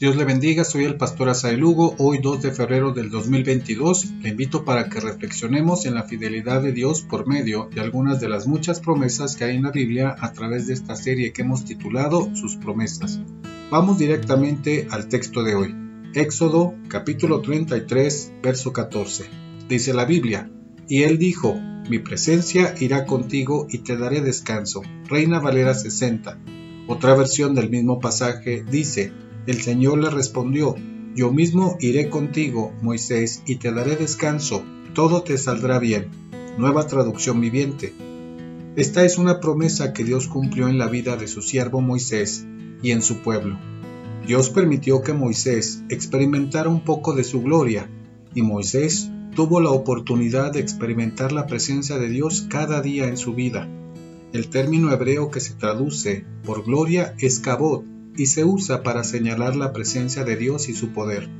Dios le bendiga, soy el pastor Asael Hugo, hoy 2 de febrero del 2022. Le invito para que reflexionemos en la fidelidad de Dios por medio de algunas de las muchas promesas que hay en la Biblia a través de esta serie que hemos titulado Sus promesas. Vamos directamente al texto de hoy. Éxodo capítulo 33, verso 14. Dice la Biblia, y él dijo, mi presencia irá contigo y te daré descanso. Reina Valera 60. Otra versión del mismo pasaje dice, el Señor le respondió, Yo mismo iré contigo, Moisés, y te daré descanso, todo te saldrá bien. Nueva traducción viviente. Esta es una promesa que Dios cumplió en la vida de su siervo Moisés y en su pueblo. Dios permitió que Moisés experimentara un poco de su gloria, y Moisés tuvo la oportunidad de experimentar la presencia de Dios cada día en su vida. El término hebreo que se traduce por gloria es kabod, y se usa para señalar la presencia de Dios y su poder.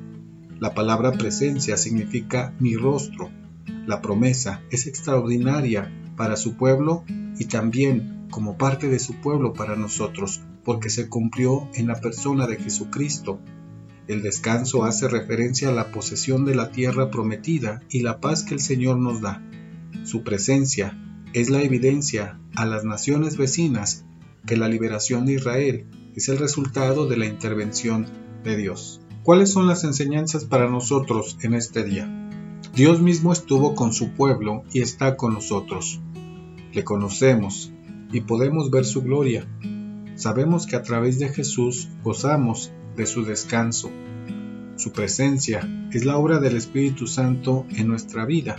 La palabra presencia significa mi rostro. La promesa es extraordinaria para su pueblo y también como parte de su pueblo para nosotros, porque se cumplió en la persona de Jesucristo. El descanso hace referencia a la posesión de la tierra prometida y la paz que el Señor nos da. Su presencia es la evidencia a las naciones vecinas que la liberación de Israel es el resultado de la intervención de Dios. ¿Cuáles son las enseñanzas para nosotros en este día? Dios mismo estuvo con su pueblo y está con nosotros. Le conocemos y podemos ver su gloria. Sabemos que a través de Jesús gozamos de su descanso. Su presencia es la obra del Espíritu Santo en nuestra vida,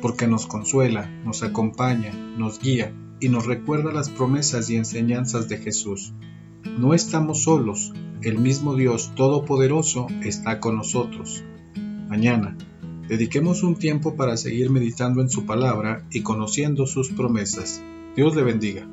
porque nos consuela, nos acompaña, nos guía y nos recuerda las promesas y enseñanzas de Jesús. No estamos solos, el mismo Dios Todopoderoso está con nosotros. Mañana, dediquemos un tiempo para seguir meditando en su palabra y conociendo sus promesas. Dios le bendiga.